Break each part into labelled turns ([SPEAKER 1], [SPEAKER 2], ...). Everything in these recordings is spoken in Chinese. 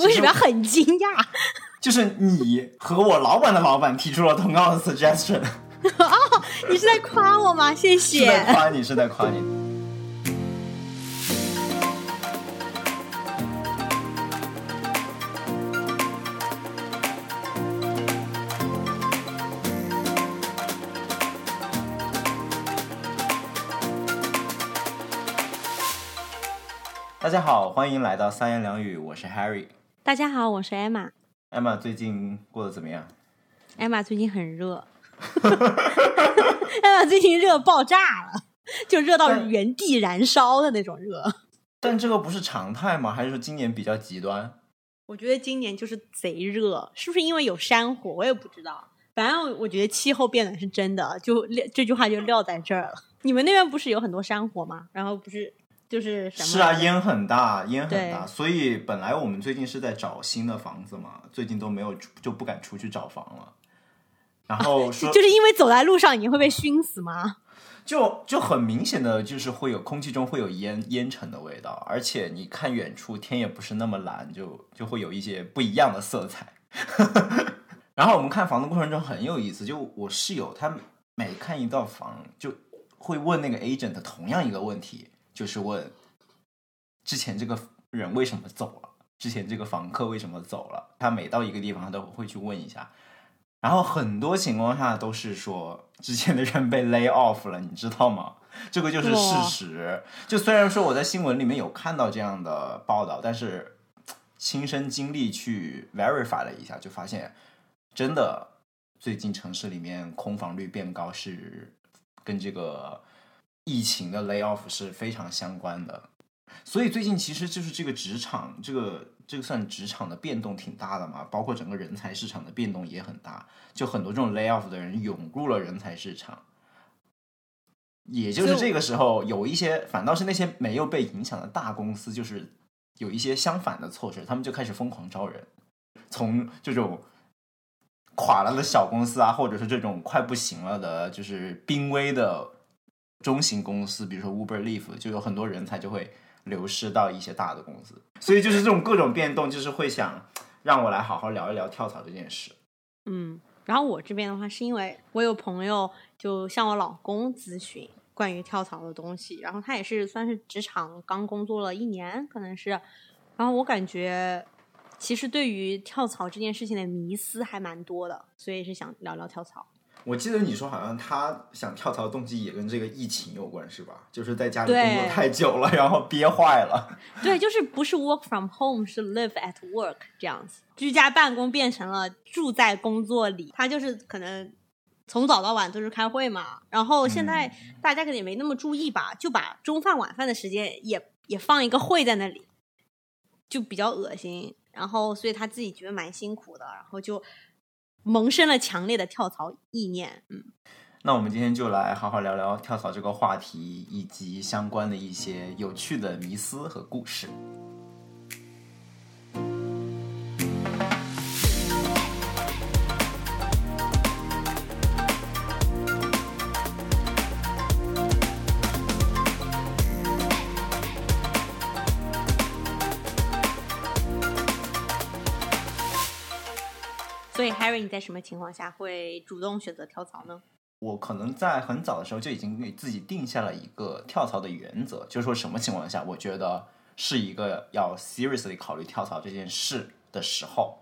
[SPEAKER 1] 为什么要很惊讶？
[SPEAKER 2] 就是你和我老板的老板提出了同样的 suggestion。
[SPEAKER 1] 哦，你是在夸我吗？谢
[SPEAKER 2] 是
[SPEAKER 1] 谢。
[SPEAKER 2] 在夸你，是在夸你。大家好，欢迎来到三言两语，我是 Harry。
[SPEAKER 1] 大家好，我是艾玛。
[SPEAKER 2] 艾玛最近过得怎么样？
[SPEAKER 1] 艾玛最近很热，艾玛最近热爆炸了，就热到原地燃烧的那种热。
[SPEAKER 2] 但这个不是常态吗？还是说今年比较极端？
[SPEAKER 1] 我觉得今年就是贼热，是不是因为有山火？我也不知道。反正我觉得气候变暖是真的，就撂这句话就撂在这儿了。你们那边不是有很多山火吗？然后不是就是什么？
[SPEAKER 2] 是啊，烟很大，烟很大，所以本来我们最近是在找新的房子嘛，最近都没有就不敢出去找房了。然后说
[SPEAKER 1] 就是因为走在路上你会被熏死吗？
[SPEAKER 2] 就就很明显的就是会有空气中会有烟烟尘的味道，而且你看远处天也不是那么蓝，就就会有一些不一样的色彩。然后我们看房的过程中很有意思，就我室友他每看一套房就会问那个 agent 同样一个问题，就是问之前这个人为什么走了，之前这个房客为什么走了，他每到一个地方他都会去问一下。然后很多情况下都是说之前的人被 lay off 了，你知道吗？这个就是事实。就虽然说我在新闻里面有看到这样的报道，但是亲身经历去 verify 了一下，就发现真的最近城市里面空房率变高是跟这个疫情的 lay off 是非常相关的。所以最近其实就是这个职场，这个这个算职场的变动挺大的嘛，包括整个人才市场的变动也很大，就很多这种 lay off 的人涌入了人才市场。也就是这个时候，有一些反倒是那些没有被影响的大公司，就是有一些相反的措施，他们就开始疯狂招人，从这种垮了的小公司啊，或者是这种快不行了的，就是濒危的中型公司，比如说 Uber、Lyft，就有很多人才就会流失到一些大的公司。所以就是这种各种变动，就是会想让我来好好聊一聊跳槽这件事。
[SPEAKER 1] 嗯，然后我这边的话，是因为我有朋友就向我老公咨询关于跳槽的东西，然后他也是算是职场刚工作了一年，可能是，然后我感觉其实对于跳槽这件事情的迷思还蛮多的，所以是想聊聊跳槽。
[SPEAKER 2] 我记得你说好像他想跳槽的动机也跟这个疫情有关，是吧？就是在家里工作太久了，然后憋坏了。
[SPEAKER 1] 对，就是不是 work from home，是 live at work 这样子，居家办公变成了住在工作里。他就是可能从早到晚都是开会嘛，然后现在大家可能也没那么注意吧，就把中饭晚饭的时间也也放一个会在那里，就比较恶心。然后所以他自己觉得蛮辛苦的，然后就萌生了强烈的跳槽意念。嗯，
[SPEAKER 2] 那我们今天就来好好聊聊跳槽这个话题，以及相关的一些有趣的迷思和故事。
[SPEAKER 1] Harry，你在什么情况下会主动选择跳槽呢？
[SPEAKER 2] 我可能在很早的时候就已经给自己定下了一个跳槽的原则，就是说什么情况下我觉得是一个要 seriously 考虑跳槽这件事的时候，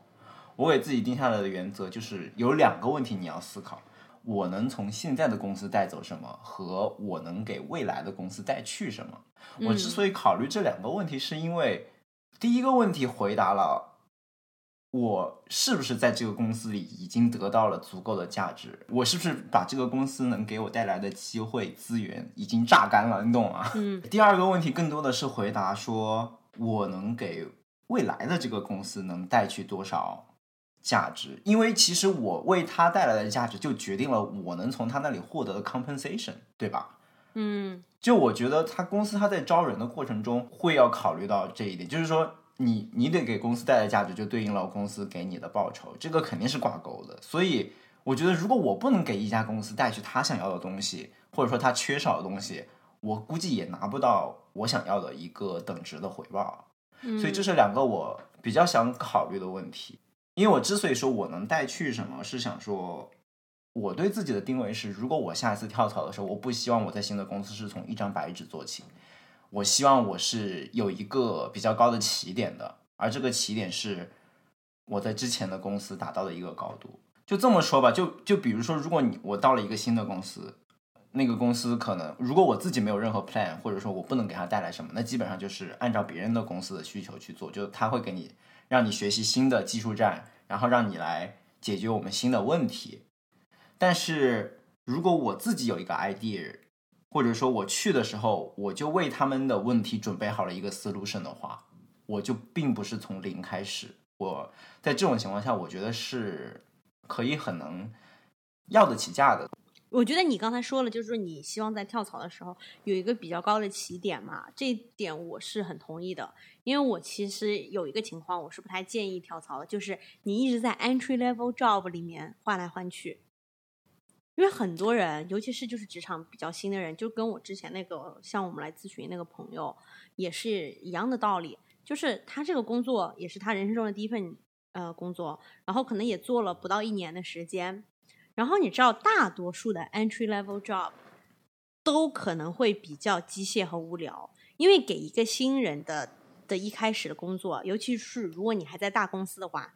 [SPEAKER 2] 我给自己定下来的原则就是有两个问题你要思考：我能从现在的公司带走什么，和我能给未来的公司带去什么。我之所以考虑这两个问题，是因为第一个问题回答了。我是不是在这个公司里已经得到了足够的价值？我是不是把这个公司能给我带来的机会资源已经榨干了？你懂吗？
[SPEAKER 1] 嗯
[SPEAKER 2] 第二个问题更多的是回答说，我能给未来的这个公司能带去多少价值？因为其实我为他带来的价值，就决定了我能从他那里获得的 compensation，对吧？
[SPEAKER 1] 嗯
[SPEAKER 2] 就我觉得他公司他在招人的过程中会要考虑到这一点，就是说你你得给公司带来价值，就对应了公司给你的报酬，这个肯定是挂钩的。所以我觉得，如果我不能给一家公司带去他想要的东西，或者说他缺少的东西，我估计也拿不到我想要的一个等值的回报。所以这是两个我比较想考虑的问题。因为我之所以说我能带去什么，是想说我对自己的定位是，如果我下一次跳槽的时候，我不希望我在新的公司是从一张白纸做起，我希望我是有一个比较高的起点的，而这个起点是我在之前的公司达到的一个高度。就这么说吧，就就比如说，如果你我到了一个新的公司。那个公司可能，如果我自己没有任何 plan，或者说我不能给他带来什么，那基本上就是按照别人的公司的需求去做，就他会给你让你学习新的技术栈，然后让你来解决我们新的问题。但是如果我自己有一个 idea，或者说我去的时候我就为他们的问题准备好了一个 solution 的话，我就并不是从零开始。我在这种情况下，我觉得是可以很能要得起价的。
[SPEAKER 1] 我觉得你刚才说了，就是说你希望在跳槽的时候有一个比较高的起点嘛，这一点我是很同意的。因为我其实有一个情况，我是不太建议跳槽的，就是你一直在 entry level job 里面换来换去。因为很多人，尤其是就是职场比较新的人，就跟我之前那个像我们来咨询那个朋友也是一样的道理，就是他这个工作也是他人生中的第一份呃工作，然后可能也做了不到一年的时间。然后你知道，大多数的 entry level job 都可能会比较机械和无聊，因为给一个新人的的一开始的工作，尤其是如果你还在大公司的话，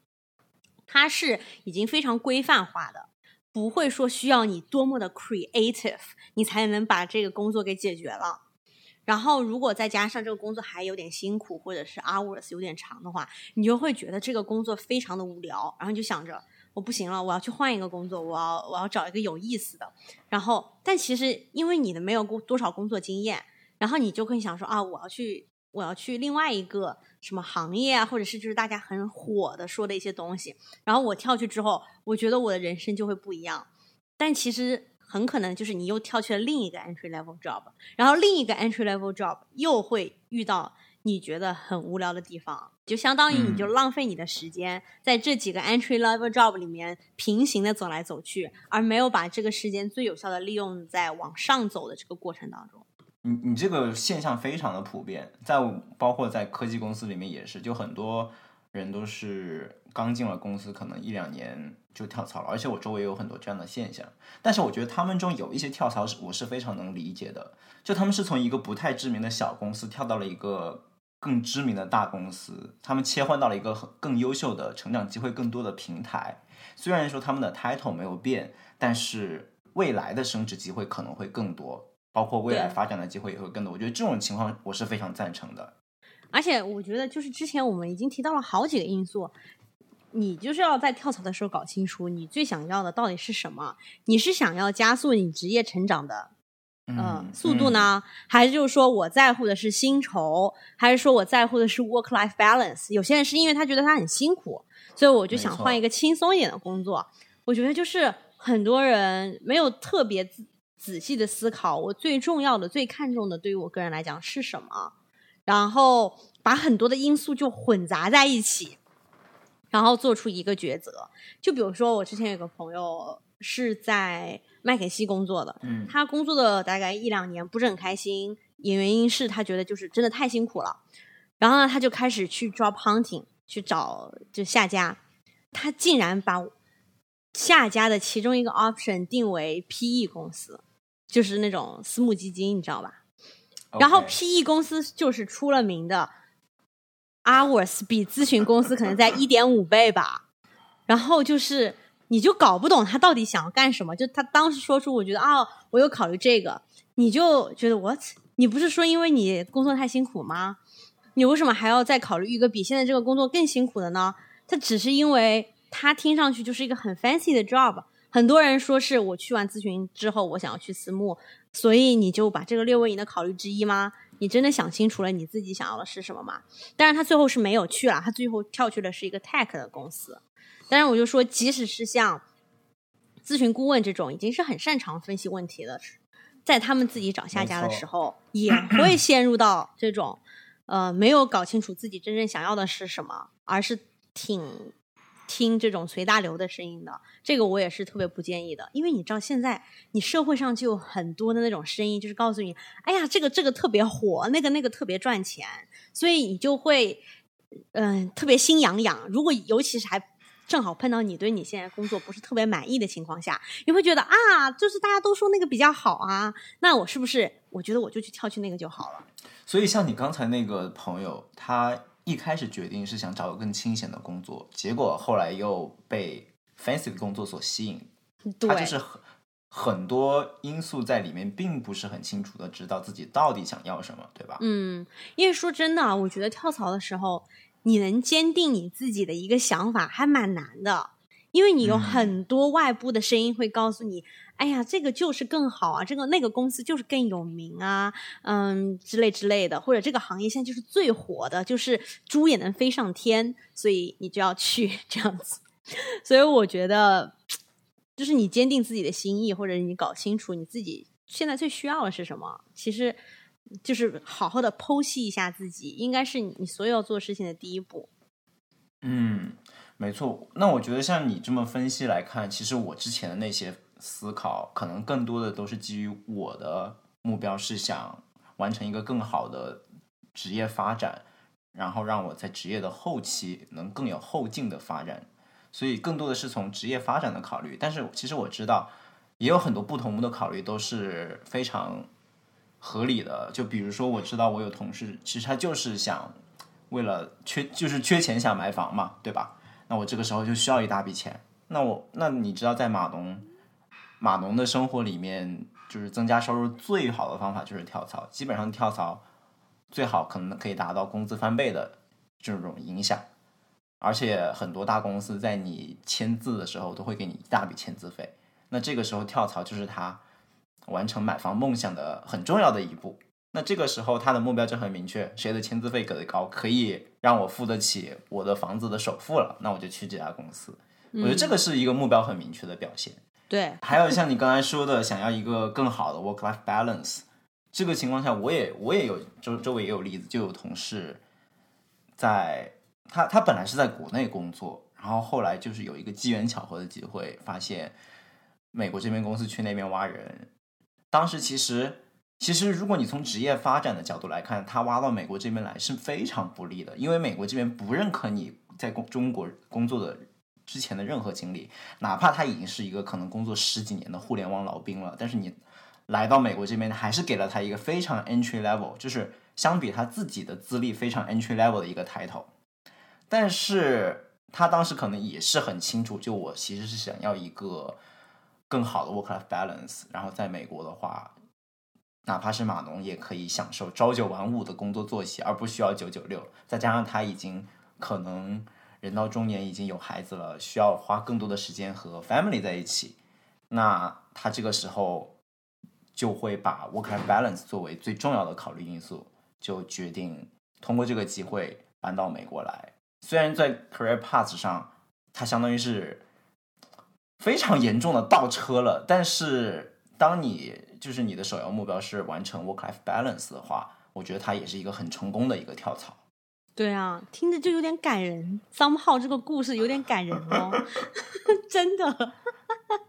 [SPEAKER 1] 它是已经非常规范化的，不会说需要你多么的 creative，你才能把这个工作给解决了。然后，如果再加上这个工作还有点辛苦，或者是 hours 有点长的话，你就会觉得这个工作非常的无聊，然后你就想着。我不行了，我要去换一个工作，我要我要找一个有意思的。然后，但其实因为你的没有工多少工作经验，然后你就会想说啊，我要去我要去另外一个什么行业啊，或者是就是大家很火的说的一些东西。然后我跳去之后，我觉得我的人生就会不一样。但其实很可能就是你又跳去了另一个 entry level job，然后另一个 entry level job 又会遇到。你觉得很无聊的地方，就相当于你就浪费你的时间在这几个 entry level job 里面平行的走来走去，而没有把这个时间最有效的利用在往上走的这个过程当中。
[SPEAKER 2] 你你这个现象非常的普遍，在包括在科技公司里面也是，就很多人都是刚进了公司，可能一两年就跳槽了，而且我周围有很多这样的现象。但是我觉得他们中有一些跳槽是我是非常能理解的，就他们是从一个不太知名的小公司跳到了一个。更知名的大公司，他们切换到了一个很更优秀的成长机会更多的平台。虽然说他们的 title 没有变，但是未来的升职机会可能会更多，包括未来发展的机会也会更多。我觉得这种情况我是非常赞成的。
[SPEAKER 1] 而且我觉得，就是之前我们已经提到了好几个因素，你就是要在跳槽的时候搞清楚你最想要的到底是什么。你是想要加速你职业成长的？嗯，速度呢？还是就是说我在乎的是薪酬，还是说我在乎的是 work life balance？有些人是因为他觉得他很辛苦，所以我就想换一个轻松一点的工作。我觉得就是很多人没有特别仔仔细的思考，我最重要的、最看重的，对于我个人来讲是什么，然后把很多的因素就混杂在一起，然后做出一个抉择。就比如说，我之前有个朋友是在。麦肯锡工作的，嗯，他工作的大概一两年不是很开心，也原因是他觉得就是真的太辛苦了。然后呢，他就开始去 job hunting 去找就下家，他竟然把下家的其中一个 option 定为 PE 公司，就是那种私募基金，你知道吧？然后 PE 公司就是出了名的 hours 比咨询公司可能在一点五倍吧，然后就是。你就搞不懂他到底想要干什么？就他当时说出，我觉得啊，我有考虑这个，你就觉得 what？你不是说因为你工作太辛苦吗？你为什么还要再考虑一个比现在这个工作更辛苦的呢？他只是因为他听上去就是一个很 fancy 的 job。很多人说是我去完咨询之后，我想要去私募，所以你就把这个列为你的考虑之一吗？你真的想清楚了你自己想要的是什么吗？但是，他最后是没有去了，他最后跳去的是一个 tech 的公司。当然，我就说，即使是像咨询顾问这种已经是很擅长分析问题的，在他们自己找下家的时候，也会陷入到这种呃没有搞清楚自己真正想要的是什么，而是挺听这种随大流的声音的。这个我也是特别不建议的，因为你知道现在你社会上就有很多的那种声音，就是告诉你，哎呀，这个这个特别火，那个那个特别赚钱，所以你就会嗯、特别心痒痒。如果尤其是还正好碰到你对你现在工作不是特别满意的情况下，你会觉得啊，就是大家都说那个比较好啊，那我是不是我觉得我就去跳去那个就好了？
[SPEAKER 2] 所以像你刚才那个朋友，他一开始决定是想找个更清闲的工作，结果后来又被 fancy 的工作所吸引，
[SPEAKER 1] 对，
[SPEAKER 2] 他就是很很多因素在里面，并不是很清楚的知道自己到底想要什么，对吧？
[SPEAKER 1] 嗯，因为说真的啊，我觉得跳槽的时候，你能坚定你自己的一个想法还蛮难的，因为你有
[SPEAKER 2] 嗯
[SPEAKER 1] 很多外部的声音会告诉你，哎呀，这个就是更好啊，这个那个公司就是更有名啊，嗯，之类之类的，或者这个行业现在就是最火的，就是猪也能飞上天，所以你就要去 这样子。所以我觉得，就是你坚定自己的心意，或者你搞清楚你自己现在最需要的是什么，其实就是好好的剖析一下自己，应该是你所有做事情的第一步。
[SPEAKER 2] 嗯，没错。那我觉得像你这么分析来看，其实我之前的那些思考，可能更多的都是基于我的目标是想完成一个更好的职业发展，然后让我在职业的后期能更有后劲的发展。所以更多的是从职业发展的考虑。但是其实我知道，也有很多不同的考虑都是非常合理的。就比如说，我知道我有同事，其实他就是想为了缺就是缺钱想买房嘛，对吧？那我这个时候就需要一大笔钱。那我那你知道，在码农码农的生活里面，就是增加收入最好的方法就是跳槽。基本上跳槽最好可能可以达到工资翻倍的这种影响。而且很多大公司在你签字的时候都会给你一大笔签字费。那这个时候跳槽就是他完成买房梦想的很重要的一步。那这个时候他的目标就很明确，谁的签字费给的高，可以让我付得起我的房子的首付了，那我就去这家公司。我觉得这个是一个目标很明确的表现。
[SPEAKER 1] 对，
[SPEAKER 2] 还有像你刚才说的，想要一个更好的 work-life balance，这个情况下，我也我也有周周围也有例子，就有同事在他他本来是在国内工作，然后后来就是有一个机缘巧合的机会，发现美国这边公司去那边挖人。当时其实其实如果你从职业发展的角度来看，他挖到美国这边来是非常不利的，因为美国这边不认可你在工中国工作的之前的任何经历，哪怕他已经是一个可能工作十几年的互联网老兵了，但是你来到美国这边，还是给了他一个非常 entry level，就是相比他自己的资历非常 entry level 的一个 title。但是他当时可能也是很清楚，就我其实是想要一个更好的 work-life balance，然后在美国的话，哪怕是码农也可以享受朝九晚五的工作作息，而不需要九九六。再加上他已经可能人到中年，已经有孩子了，需要花更多的时间和 family 在一起，那他这个时候就会把 work-life balance 作为最重要的考虑因素，就决定通过这个机会搬到美国来。虽然在 career path 上，它相当于是非常严重的倒车了，但是当你就是你的首要目标是完成 work-life balance 的话，我觉得它也是一个很成功的一个跳槽。
[SPEAKER 1] 对啊，听着就有点感人。somehow 这个故事有点感人哦，真的。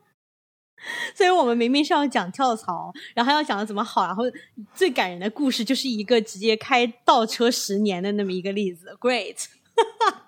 [SPEAKER 1] 所以我们明明是要讲跳槽，然后要讲的怎么好，然后最感人的故事就是一个直接开倒车十年的那么一个例子。Great，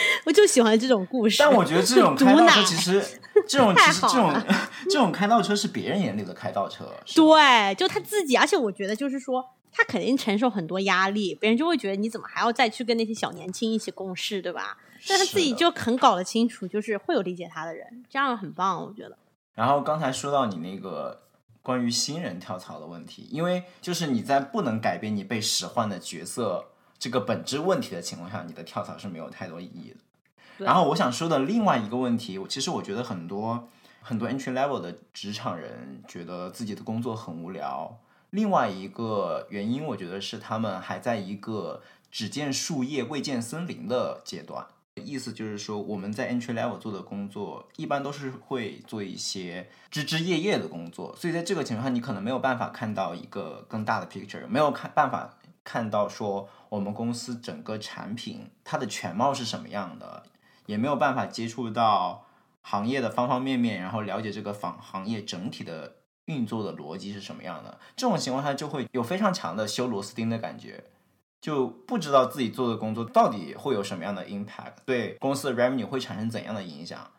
[SPEAKER 1] 我就喜欢这种故事。
[SPEAKER 2] 但我觉得这种 开倒车其实，这种其实这种 这种开倒车是别人眼里的开倒车，
[SPEAKER 1] 对，就他自己，而且我觉得就是说，他肯定承受很多压力，别人就会觉得你怎么还要再去跟那些小年轻一起共事，对吧？但他自己就很搞得清楚，就是会有理解他的人，这样很棒，我觉得。
[SPEAKER 2] 然后刚才说到你那个关于新人跳槽的问题，因为就是你在不能改变你被使唤的角色这个本质问题的情况下，你的跳槽是没有太多意义的。然后我想说的另外一个问题，其实我觉得很多很多 entry level 的职场人觉得自己的工作很无聊。另外一个原因，我觉得是他们还在一个只见树叶未见森林的阶段。意思就是说，我们在 entry level 做的工作，一般都是会做一些枝枝叶叶的工作，所以在这个情况下，你可能没有办法看到一个更大的 picture，没有看办法看到说我们公司整个产品它的全貌是什么样的，也没有办法接触到行业的方方面面，然后了解这个行行业整体的运作的逻辑是什么样的。这种情况下就会有非常强的修螺丝钉的感觉。就不知道自己做的工作到底会有什么样的 impact，对公司的 revenue 会产生怎样的影响，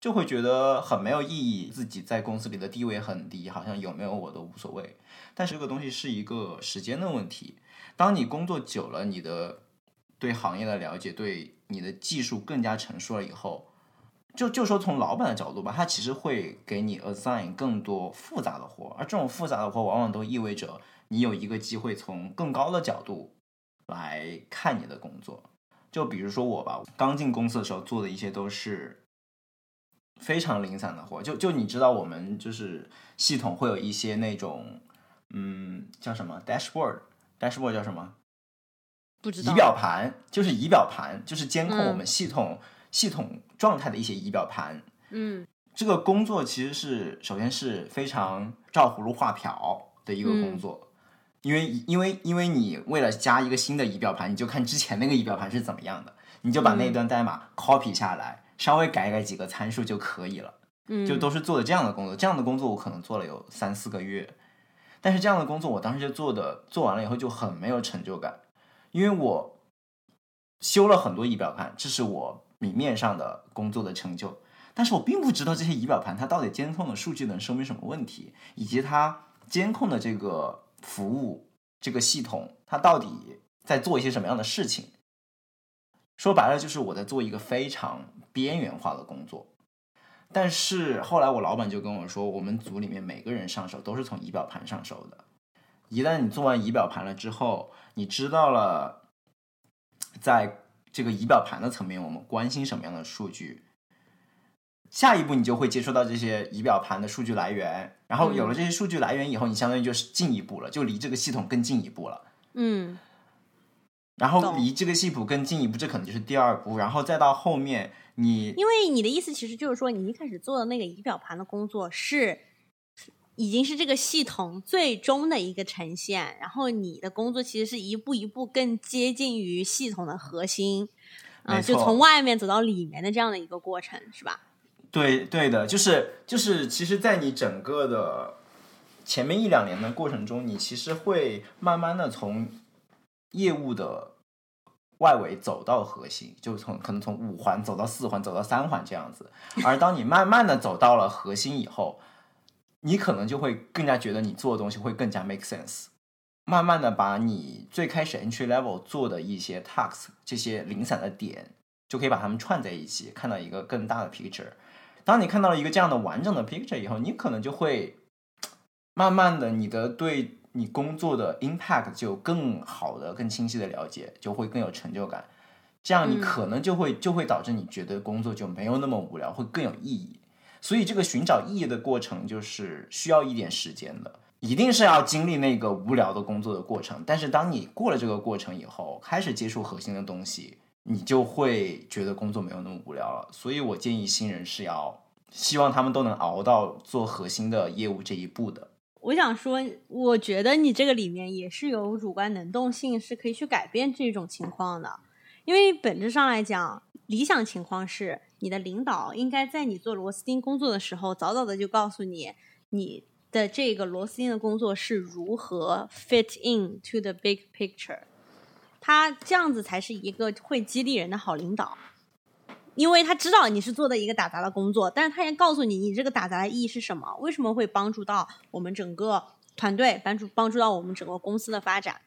[SPEAKER 2] 就会觉得很没有意义。自己在公司里的地位很低，好像有没有我都无所谓。但是这个东西是一个时间的问题。当你工作久了，你的对行业的了解，对你的技术更加成熟了以后，就就说从老板的角度吧，他其实会给你 assign 更多复杂的活，而这种复杂的活往往都意味着你有一个机会从更高的角度。来看你的工作，就比如说我吧，刚进公司的时候做的一些都是非常零散的活。就就你知道，我们就是系统会有一些那种，嗯，叫什么 dashboard？dashboard 叫什么？
[SPEAKER 1] 不知道。
[SPEAKER 2] 仪表盘就是仪表盘，就是监控我们系统系统状态的一些仪表盘。
[SPEAKER 1] 嗯，
[SPEAKER 2] 这个工作其实是首先是非常照葫芦画瓢的一个工作。因为因为因为你为了加一个新的仪表盘，你就看之前那个仪表盘是怎么样的，你就把那段代码 copy 下来，稍微改改几个参数就可以了。
[SPEAKER 1] 嗯，
[SPEAKER 2] 就都是做的这样的工作，这样的工作我可能做了有三四个月，但是这样的工作我当时就做的做完了以后就很没有成就感，因为我修了很多仪表盘，这是我明面上的工作的成就，但是我并不知道这些仪表盘它到底监控的数据能说明什么问题，以及它监控的这个。服务这个系统，它到底在做一些什么样的事情？说白了，就是我在做一个非常边缘化的工作。但是后来我老板就跟我说，我们组里面每个人上手都是从仪表盘上手的。一旦你做完仪表盘了之后，你知道了，在这个仪表盘的层面，我们关心什么样的数据。下一步你就会接触到这些仪表盘的数据来源，然后有了这些数据来源以后，你相当于就是进一步了，就离这个系统更进一步了。
[SPEAKER 1] 嗯，
[SPEAKER 2] 然后离这个系统更进一步，这可能就是第二步，然后再到后面你，
[SPEAKER 1] 因为你的意思其实就是说，你一开始做的那个仪表盘的工作是已经是这个系统最终的一个呈现，然后你的工作其实是一步一步更接近于系统的核心，啊，就从外面走到里面的这样的一个过程，是吧？
[SPEAKER 2] 对对的，就是就是，其实，在你整个的前面一两年的过程中，你其实会慢慢的从业务的外围走到核心，就从可能从五环走到四环，走到三环这样子。而当你慢慢的走到了核心以后，你可能就会更加觉得你做的东西会更加 make sense。慢慢的把你最开始 entry level 做的一些 task 这些零散的点，就可以把它们串在一起，看到一个更大的 picture。当你看到了一个这样的完整的 picture 以后，你可能就会慢慢的，你的对你工作的 impact 就更好的、更清晰的了解，就会更有成就感。这样你可能就会就会导致你觉得工作就没有那么无聊，会更有意义。所以这个寻找意义的过程就是需要一点时间的，一定是要经历那个无聊的工作的过程。但是当你过了这个过程以后，开始接触核心的东西。你就会觉得工作没有那么无聊了，所以我建议新人是要希望他们都能熬到做核心的业务这一步的。
[SPEAKER 1] 我想说，我觉得你这个里面也是有主观能动性，是可以去改变这种情况的。因为本质上来讲，理想情况是你的领导应该在你做螺丝钉工作的时候，早早的就告诉你你的这个螺丝钉的工作是如何 fit in to the big picture。他这样子才是一个会激励人的好领导，因为他知道你是做的一个打杂的工作，但是他也告诉你你这个打杂的意义是什么，为什么会帮助到我们整个团队，帮助帮助到我们整个公司的发展，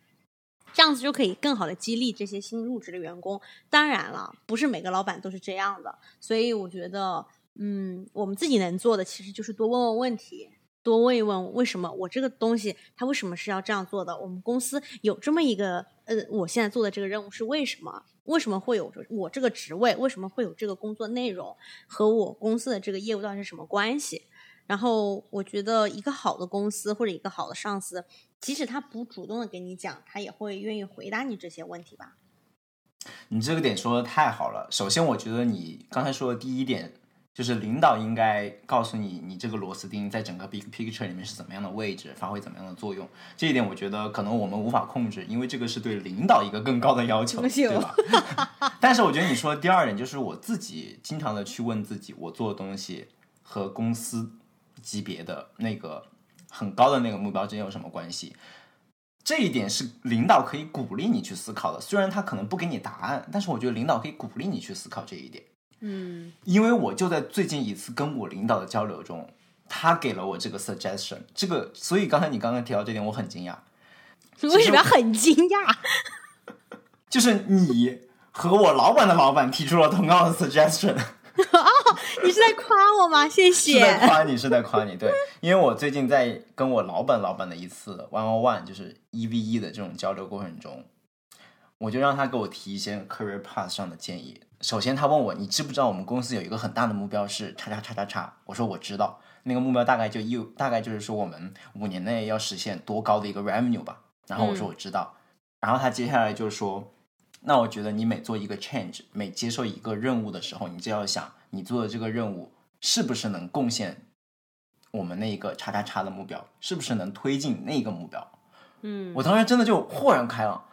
[SPEAKER 1] 这样子就可以更好的激励这些新入职的员工。当然了，不是每个老板都是这样的，所以我觉得，嗯，我们自己能做的其实就是多问问问题。多问一问为什么我这个东西它为什么是要这样做的？我们公司有这么一个呃，我现在做的这个任务是为什么？为什么会有我这个职位？为什么会有这个工作内容？和我公司的这个业务到底是什么关系？然后我觉得一个好的公司或者一个好的上司，即使他不主动的给你讲，他也会愿意回答你这些问题吧。
[SPEAKER 2] 你这个点说的太好了。首先，我觉得你刚才说的第一点。就是领导应该告诉你，你这个螺丝钉在整个 big picture 里面是怎么样的位置，发挥怎么样的作用。这一点我觉得可能我们无法控制，因为这个是对领导一个更高的要求，对吧？但是我觉得你说的第二点，就是我自己经常的去问自己，我做的东西和公司级别的那个很高的那个目标之间有什么关系？这一点是领导可以鼓励你去思考的。虽然他可能不给你答案，但是我觉得领导可以鼓励你去思考这一点。
[SPEAKER 1] 嗯
[SPEAKER 2] 因为我就在最近一次跟我领导的交流中，他给了我这个 suggestion，这个，所以刚才你刚刚提到这点，我很惊讶。
[SPEAKER 1] 为什么要很惊讶？
[SPEAKER 2] 就是你和我老板的老板提出了同样的 suggestion，
[SPEAKER 1] 你是在夸我吗？谢
[SPEAKER 2] 是在。夸你，是在夸你。对，因为我最近在跟我老板老板的一次 one on one，就是一 v 一的这种交流过程中，我就让他给我提一些 career path 上的建议。首先，他问我，你知不知道我们公司有一个很大的目标是叉叉叉叉叉？我说我知道，那个目标大概就一大概就是说我们五年内要实现多高的一个 revenue 吧。然后我说我知道，然后他接下来就说，那我觉得你每做一个 change，每接受一个任务的时候，你就要想你做的这个任务是不是能贡献我们那个叉叉叉的目标，是不是能推进那个目标。
[SPEAKER 1] 嗯
[SPEAKER 2] 我当时真的就豁然开朗。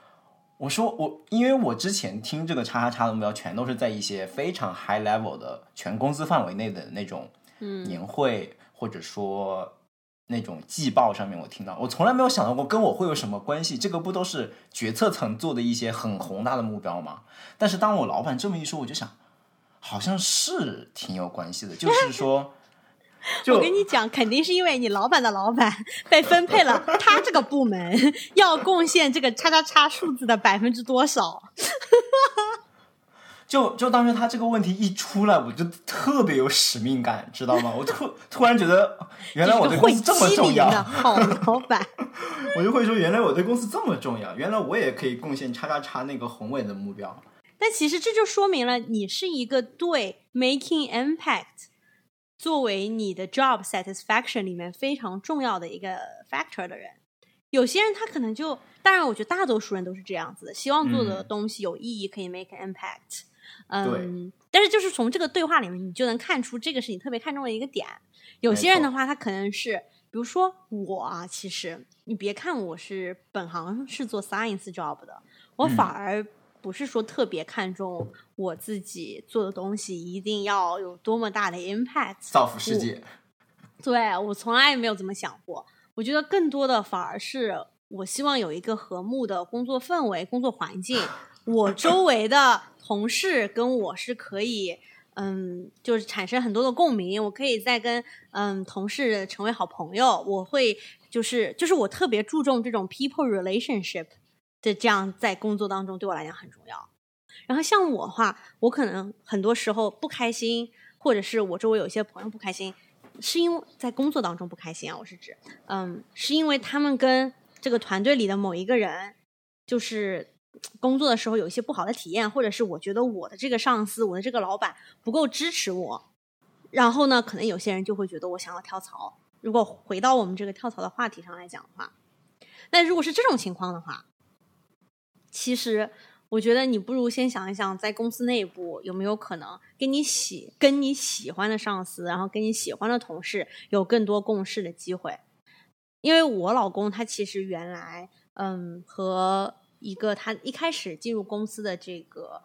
[SPEAKER 2] 我说我，因为我之前听这个叉叉叉的目标，全都是在一些非常 high level 的全公司范围内的那种
[SPEAKER 1] 嗯
[SPEAKER 2] 年会，或者说那种季报上面我听到，我从来没有想到过跟我会有什么关系。这个不都是决策层做的一些很宏大的目标吗？但是当我老板这么一说，我就想，好像是挺有关系的。就是说，就
[SPEAKER 1] 我跟你讲，肯定是因为你老板的老板被分配了他这个部门 要贡献这个叉叉叉数字的百分之多少。
[SPEAKER 2] 就就当时他这个问题一出来，我就特别有使命感，知道吗？我突突然觉得，原来我对公
[SPEAKER 1] 会
[SPEAKER 2] 司这么重要，
[SPEAKER 1] 的好老板。
[SPEAKER 2] 我就会说，原来我对公司这么重要，原来我也可以贡献叉叉叉那个宏伟的目标。
[SPEAKER 1] 但其实这就说明了你是一个对 making impact 作为你的 job satisfaction 里面非常重要的一个 factor 的人。有些人他可能就，当然我觉得大多数人都是这样子的，希望做的
[SPEAKER 2] 嗯
[SPEAKER 1] 东西有意义，可以 make an impact。
[SPEAKER 2] 对
[SPEAKER 1] 嗯，但是就是从这个对话里面，你就能看出这个是你特别看重的一个点。有些人的话，他可能是，比如说我啊，其实你别看我是本行是做 science job 的，我
[SPEAKER 2] 嗯
[SPEAKER 1] 反而不是说特别看重我自己做的东西一定要有多么大的 impact。
[SPEAKER 2] 造福世界，
[SPEAKER 1] 对我从来也没有这么想过。我觉得更多的反而是我希望有一个和睦的工作氛围、工作环境。我周围的同事跟我是可以，嗯，就是产生很多的共鸣。我可以再跟嗯同事成为好朋友。我会就是就是我特别注重这种 people relationship 的这样在工作当中对我来讲很重要。然后像我的话，我可能很多时候不开心，或者是我周围有一些朋友不开心，是因为在工作当中不开心啊，我是指，嗯，是因为他们跟这个团队里的某一个人，就是工作的时候有一些不好的体验，或者是我觉得我的这个上司，我的这个老板不够支持我，然后呢，可能有些人就会觉得我想要跳槽。如果回到我们这个跳槽的话题上来讲的话，那如果是这种情况的话，其实我觉得你不如先想一想，在公司内部有没有可能跟你喜跟你喜欢的上司，然后跟你喜欢的同事有更多共事的机会。因为我老公他其实原来嗯和一个他一开始进入公司的这个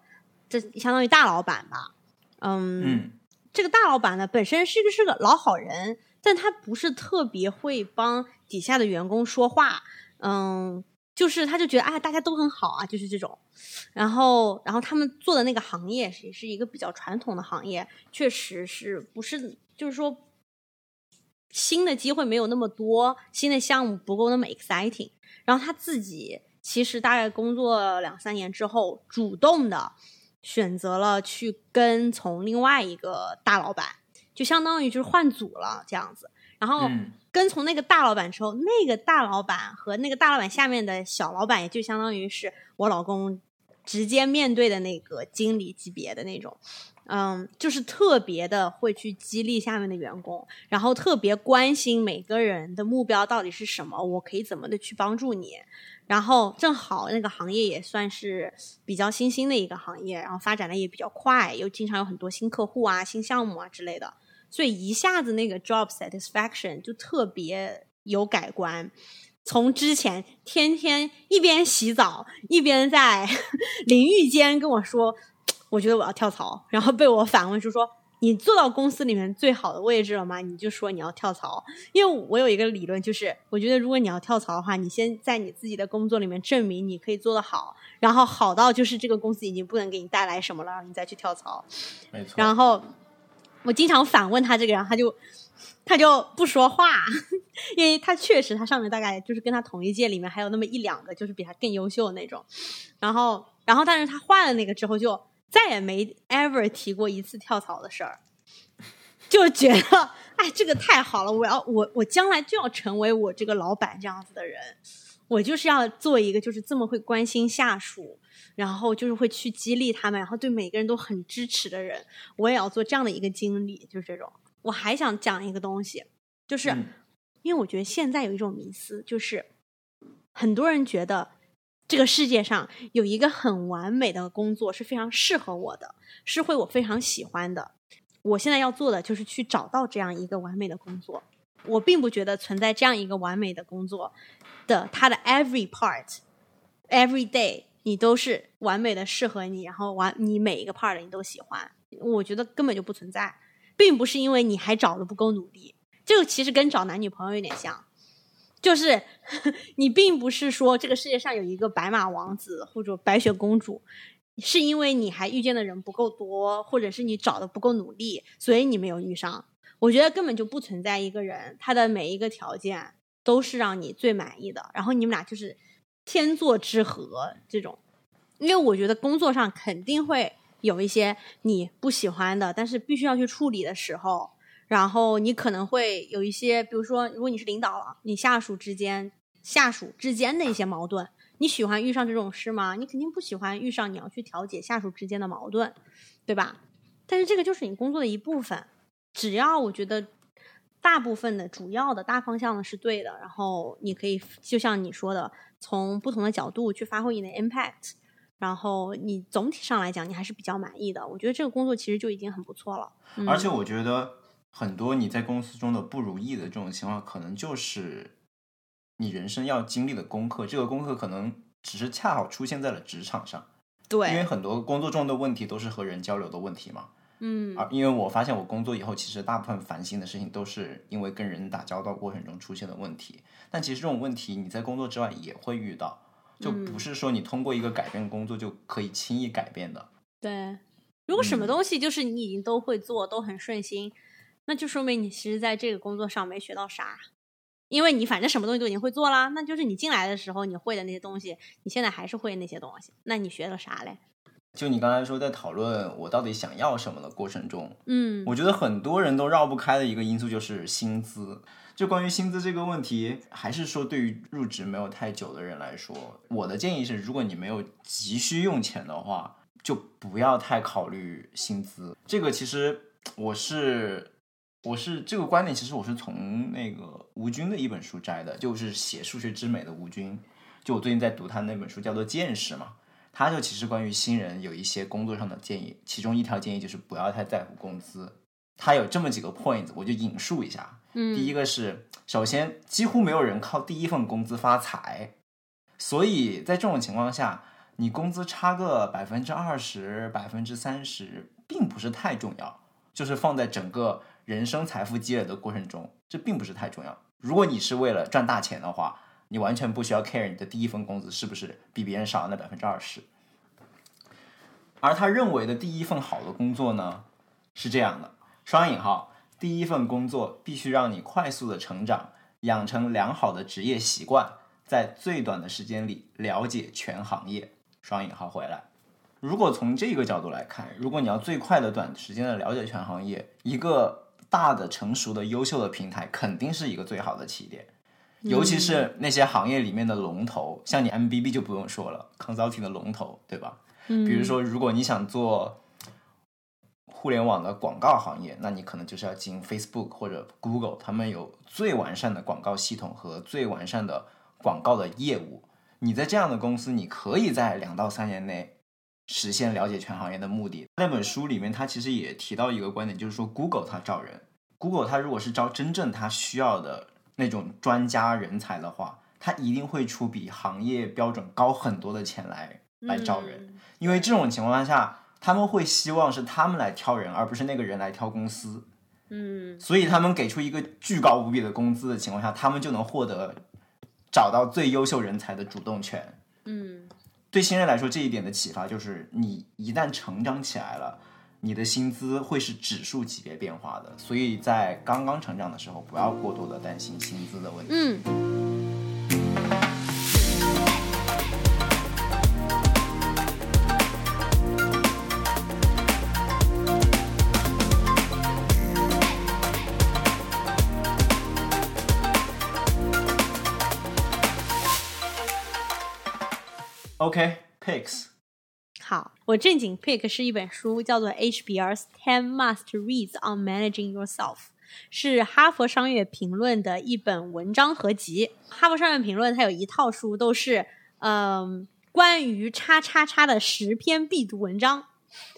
[SPEAKER 1] 这相当于大老板吧，嗯
[SPEAKER 2] 嗯
[SPEAKER 1] 这个大老板呢，本身是个是个老好人，但他不是特别会帮底下的员工说话，嗯，就是他就觉得啊，大家都很好啊，就是这种。然后，然后他们做的那个行业也是一个比较传统的行业，确实是不是就是说新的机会没有那么多，新的项目不够那么 exciting。然后他自己其实大概工作两三年之后，主动的选择了去跟从另外一个大老板，就相当于就是换组了这样子。然后
[SPEAKER 2] 嗯
[SPEAKER 1] 跟从那个大老板之后，那个大老板和那个大老板下面的小老板，也就相当于是我老公直接面对的那个经理级别的那种。嗯，就是特别的会去激励下面的员工，然后特别关心每个人的目标到底是什么，我可以怎么的去帮助你。然后正好那个行业也算是比较新兴的一个行业，然后发展的也比较快，又经常有很多新客户啊、新项目啊之类的，所以一下子那个 job satisfaction 就特别有改观。从之前天天一边洗澡一边在 淋浴间跟我说，我觉得我要跳槽，然后被我反问就说：“你做到公司里面最好的位置了吗？你就说你要跳槽。因为我有一个理论，就是我觉得如果你要跳槽的话，你先在你自己的工作里面证明你可以做得好，然后好到就是这个公司已经不能给你带来什么了，你再去跳槽。
[SPEAKER 2] 没错。
[SPEAKER 1] 然后我经常反问他这个，然后他就他就不说话，因为他确实他上面大概就是跟他同一届里面还有那么一两个就是比他更优秀的那种。然后然后但是他换了那个之后就。再也没 ever 提过一次跳槽的事儿，就觉得哎，这个太好了！我要我我将来就要成为我这个老板这样子的人，我就是要做一个就是这么会关心下属，然后就是会去激励他们，然后对每个人都很支持的人。我也要做这样的一个经理，就是这种。我还想讲一个东西，就是因为我觉得现在有一种迷思，就是很多人觉得。这个世界上有一个很完美的工作是非常适合我的，是会我非常喜欢的。我现在要做的就是去找到这样一个完美的工作。我并不觉得存在这样一个完美的工作的，它的 every part every day 你都是完美的适合你，然后完你每一个 part 你都喜欢。我觉得根本就不存在，并不是因为你还找的不够努力。这个其实跟找男女朋友有点像。就是 你并不是说这个世界上有一个白马王子或者白雪公主，是因为你还遇见的人不够多，或者是你找的不够努力，所以你没有遇上。我觉得根本就不存在一个人，他的每一个条件都是让你最满意的，然后你们俩就是天作之合这种。因为我觉得工作上肯定会有一些你不喜欢的，但是必须要去处理的时候。然后你可能会有一些，比如说，如果你是领导了，你下属之间、下属之间的一些矛盾，你喜欢遇上这种事吗？你肯定不喜欢遇上你要去调解下属之间的矛盾，对吧？但是这个就是你工作的一部分，只要我觉得大部分的主要的大方向的是对的，然后你可以就像你说的，从不同的角度去发挥你的 impact，然后你总体上来讲你还是比较满意的。我觉得这个工作其实就已经很不错了。
[SPEAKER 2] 而且我觉得。很多你在公司中的不如意的这种情况，可能就是你人生要经历的功课。这个功课可能只是恰好出现在了职场上，
[SPEAKER 1] 对，
[SPEAKER 2] 因为很多工作中的问题都是和人交流的问题嘛。
[SPEAKER 1] 嗯，
[SPEAKER 2] 啊因为我发现我工作以后，其实大部分烦心的事情都是因为跟人打交道过程中出现的问题。但其实这种问题你在工作之外也会遇到，就不是说你通过一个改变工作就可以轻易改变的。
[SPEAKER 1] 对，如果什么东西就是你已经都会做，都很顺心。那就说明你其实在这个工作上没学到啥，因为你反正什么东西都已经会做啦。那就是你进来的时候你会的那些东西，你现在还是会那些东西。那你学了啥嘞？
[SPEAKER 2] 就你刚才说在讨论我到底想要什么的过程中，
[SPEAKER 1] 嗯，
[SPEAKER 2] 我觉得很多人都绕不开的一个因素就是薪资。就关于薪资这个问题，还是说对于入职没有太久的人来说，我的建议是，如果你没有急需用钱的话，就不要太考虑薪资。这个其实我是。我是这个观点，其实我是从那个吴军的一本书摘的，就是写数学之美的吴军。就我最近在读他那本书，叫做《见识》嘛。他就其实关于新人有一些工作上的建议，其中一条建议就是不要太在乎工资。他有这么几个 points，我就引述一下。
[SPEAKER 1] 嗯，
[SPEAKER 2] 第一个是，首先几乎没有人靠第一份工资发财，所以在这种情况下，你工资差个百分之二十、百分之三十，并不是太重要，就是放在整个。人生财富积累的过程中，这并不是太重要。如果你是为了赚大钱的话，你完全不需要 care 你的第一份工资是不是比别人少那百分之二十。而他认为的第一份好的工作呢，是这样的：双引号，第一份工作必须让你快速的成长，养成良好的职业习惯，在最短的时间里了解全行业。双引号回来。如果从这个角度来看，如果你要最快的短时间的了解全行业，一个。大的、成熟的、优秀的平台肯定是一个最好的起点，尤其是那些行业里面的龙头，像你 M B B 就不用说了，consulting 的龙头，对吧？
[SPEAKER 1] 嗯，
[SPEAKER 2] 比如说，如果你想做互联网的广告行业，那你可能就是要进 Facebook 或者 Google，他们有最完善的广告系统和最完善的广告的业务。你在这样的公司，你可以在两到三年内。实现了解全行业的目的。那本书里面，他其实也提到一个观点，就是说，Google 它招人，Google 它如果是招真正它需要的那种专家人才的话，他一定会出比行业标准高很多的钱来来招人，因为这种情况下，他们会希望是他们来挑人，而不是那个人来挑公司。
[SPEAKER 1] 嗯
[SPEAKER 2] 所以他们给出一个巨高无比的工资的情况下，他们就能获得找到最优秀人才的主动权。
[SPEAKER 1] 嗯
[SPEAKER 2] 对新人来说，这一点的启发就是，你一旦成长起来了，你的薪资会是指数级别变化的。所以在刚刚成长的时候，不要过多的担心薪资的问题。
[SPEAKER 1] 嗯。
[SPEAKER 2] OK，picks，、
[SPEAKER 1] 好，我正经 pick 是一本书，叫做《HBR's Ten Must Reads on Managing Yourself》，是哈佛商业评论的一本文章合集。哈佛商业评论它有一套书，都是嗯、关于叉叉叉的十篇必读文章。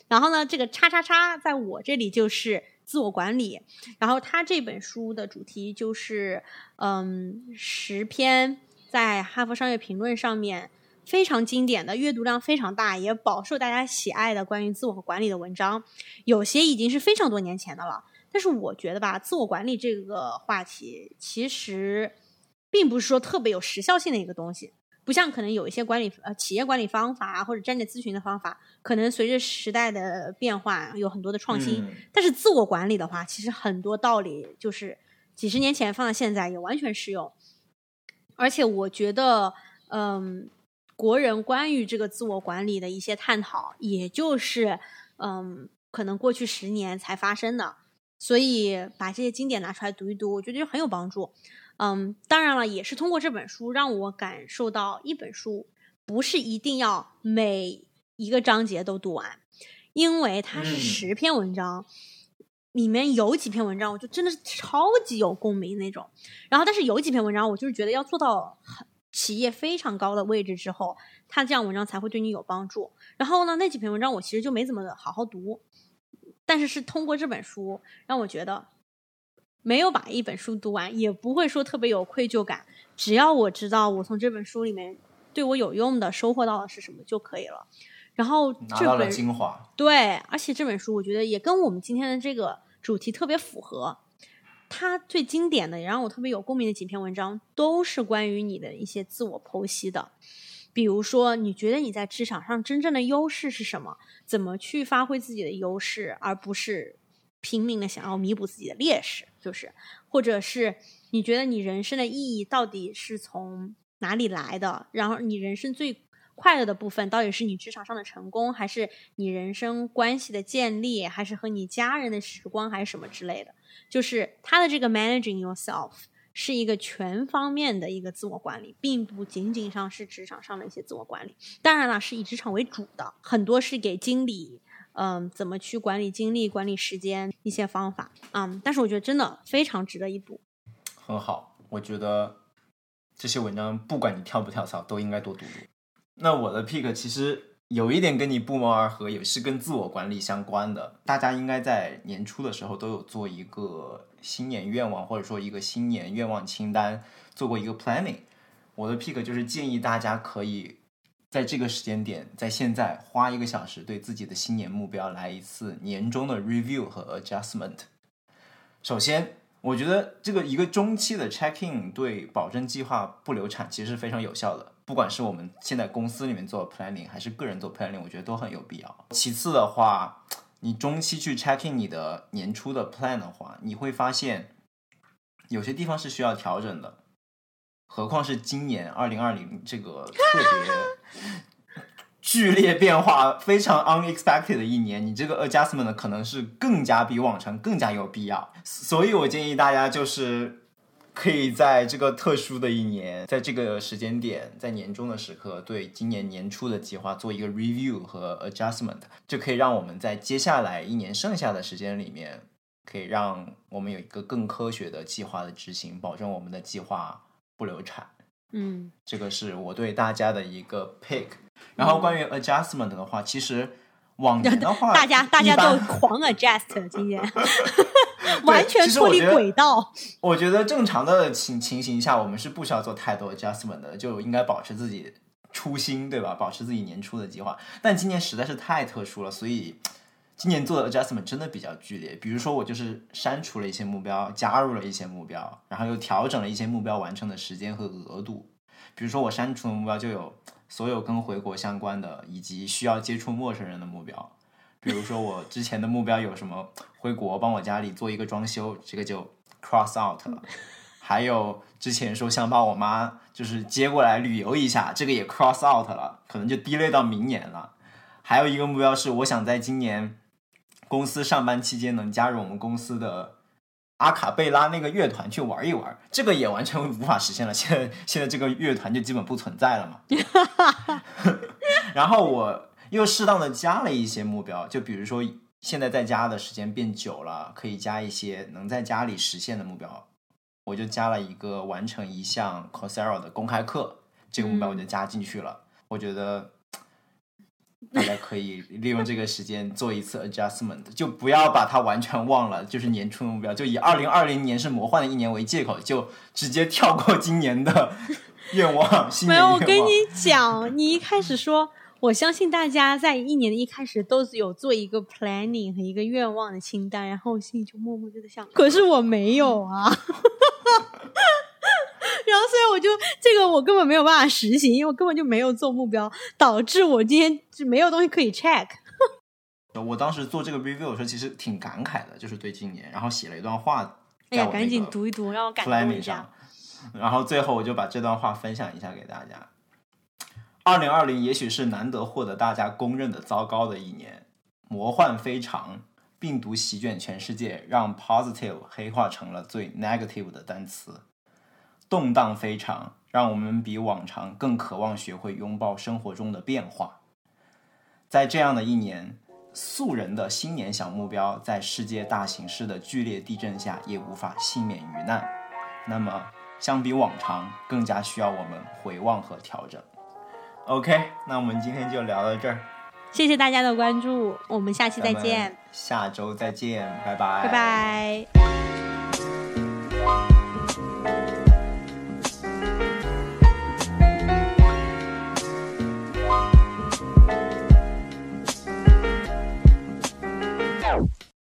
[SPEAKER 1] 然后呢，这个叉叉叉在我这里就是自我管理。然后它这本书的主题就是嗯十篇在哈佛商业评论上面。非常经典的、阅读量非常大，也饱受大家喜爱的关于自我管理的文章，有些已经是非常多年前的了。但是我觉得吧，自我管理这个话题其实并不是说特别有时效性的一个东西，不像可能有一些管理呃企业管理方法啊或者战略咨询的方法，可能随着时代的变化有很多的创新。
[SPEAKER 2] 嗯
[SPEAKER 1] 但是自我管理的话，其实很多道理就是几十年前放到现在也完全适用。而且我觉得，嗯，国人关于这个自我管理的一些探讨，也就是嗯，可能过去十年才发生的。所以把这些经典拿出来读一读，我觉得就很有帮助。嗯，当然了，也是通过这本书让我感受到，一本书不是一定要每一个章节都读完，因为它是
[SPEAKER 2] 嗯
[SPEAKER 1] 十篇文章，里面有几篇文章我就真的是超级有共鸣那种。然后，但是有几篇文章我就是觉得要做到很企业非常高的位置之后，他这样文章才会对你有帮助。然后呢，那几篇文章我其实就没怎么好好读，但是是通过这本书让我觉得，没有把一本书读完，也不会说特别有愧疚感。只要我知道我从这本书里面对我有用的收获到的是什么就可以了。然后
[SPEAKER 2] 拿到了精华。
[SPEAKER 1] 对，而且这本书我觉得也跟我们今天的这个主题特别符合。他最经典的，也让我特别有共鸣的几篇文章，都是关于你的一些自我剖析的。比如说，你觉得你在职场上真正的优势是什么？怎么去发挥自己的优势，而不是拼命的想要弥补自己的劣势？就是，或者是你觉得你人生的意义到底是从哪里来的？然后你人生最快乐的部分到底是你职场上的成功，还是你人生关系的建立，还是和你家人的时光，还是什么之类的？就是他的这个 managing yourself 是一个全方面的一个自我管理，并不仅仅上是职场上的一些自我管理。当然了，是以职场为主的，很多是给经理，嗯，怎么去管理精力、管理时间一些方法，嗯，但是我觉得真的非常值得一读。
[SPEAKER 2] 很好，我觉得这些文章不管你跳不跳槽，都应该多读读。那我的 pick 其实有一点跟你不谋而合，也是跟自我管理相关的。大家应该在年初的时候都有做一个新年愿望，或者说一个新年愿望清单，做过一个 planning。我的 pick 就是建议大家可以在这个时间点，在现在花一个小时，对自己的新年目标来一次年终的 review 和 adjustment。首先，我觉得这个一个中期的 check in 对保证计划不流产其实是非常有效的。不管是我们现在公司里面做 planning，还是个人做 planning，我觉得都很有必要。其次的话，你中期去 checking 你的年初的 plan 的话，你会发现有些地方是需要调整的。何况是今年二零二零这个特别 剧烈变化、非常 unexpected 的一年，你这个 adjustment 可能是更加比往常更加有必要。所以我建议大家就是可以在这个特殊的一年，在这个时间点，在年终的时刻，对今年年初的计划做一个 review 和 adjustment，就可以让我们在接下来一年剩下的时间里面，可以让我们有一个更科学的计划的执行，保证我们的计划不流产。
[SPEAKER 1] 嗯
[SPEAKER 2] 这个是我对大家的一个 pick。然后关于 adjustment 的话，其实往年的话，
[SPEAKER 1] 大家大家都狂 adjust 今年，完全脱离轨道。
[SPEAKER 2] 我觉得正常的情情形下，我们是不需要做太多 adjustment 的，就应该保持自己初心，对吧？保持自己年初的计划。但今年实在是太特殊了，所以今年做的 adjustment 真的比较剧烈。比如说，我就是删除了一些目标，加入了一些目标，然后又调整了一些目标完成的时间和额度。比如说，我删除的目标就有所有跟回国相关的，以及需要接触陌生人的目标。比如说，我之前的目标有什么？回国帮我家里做一个装修，这个就 cross out 了。还有之前说想把我妈就是接过来旅游一下，这个也 cross out 了，可能就 delay 到明年了。还有一个目标是，我想在今年公司上班期间能加入我们公司的。阿卡贝拉那个乐团去玩一玩，这个也完全无法实现了。现在现在这个乐团就基本不存在了嘛。然后我又适当的加了一些目标，就比如说现在在家的时间变久了，可以加一些能在家里实现的目标。我就加了一个完成一项 c o s e r a 的公开课，这个目标我就加进去了。我觉得。大家可以利用这个时间做一次 adjustment，就不要把它完全忘了，就是年初的目标，就以二零二零年是魔幻的一年为借口，就直接跳过今年的愿望。
[SPEAKER 1] 没有，我跟你讲，你一开始说，我相信大家在一年的一开始都是有做一个 planning 和一个愿望的清单，然后我心里就默默就在想，可是我没有啊。然后，所以我就这个我根本没有办法实行，因为我根本就没有做目标，导致我今天就没有东西可以 check。
[SPEAKER 2] 我当时做这个 review 的时候，其实挺感慨的，就是对今年，然后写了一段话。
[SPEAKER 1] 哎呀，赶紧读一读，让我感动一下。
[SPEAKER 2] 然后最后我就把这段话分享一下给大家。二零二零也许是难得获得大家公认的糟糕的一年，魔幻非常，病毒席卷全世界，让 positive 黑化成了最 negative 的单词。动荡非常，让我们比往常更渴望学会拥抱生活中的变化。在这样的一年，素人的新年小目标，在世界大形势的剧烈地震下也无法幸免于难。那么，相比往常，更加需要我们回望和调整。OK，那我们今天就聊到这儿。
[SPEAKER 1] 谢谢大家的关注，我们下期再见。
[SPEAKER 2] 下周再见，拜拜。
[SPEAKER 1] 拜拜。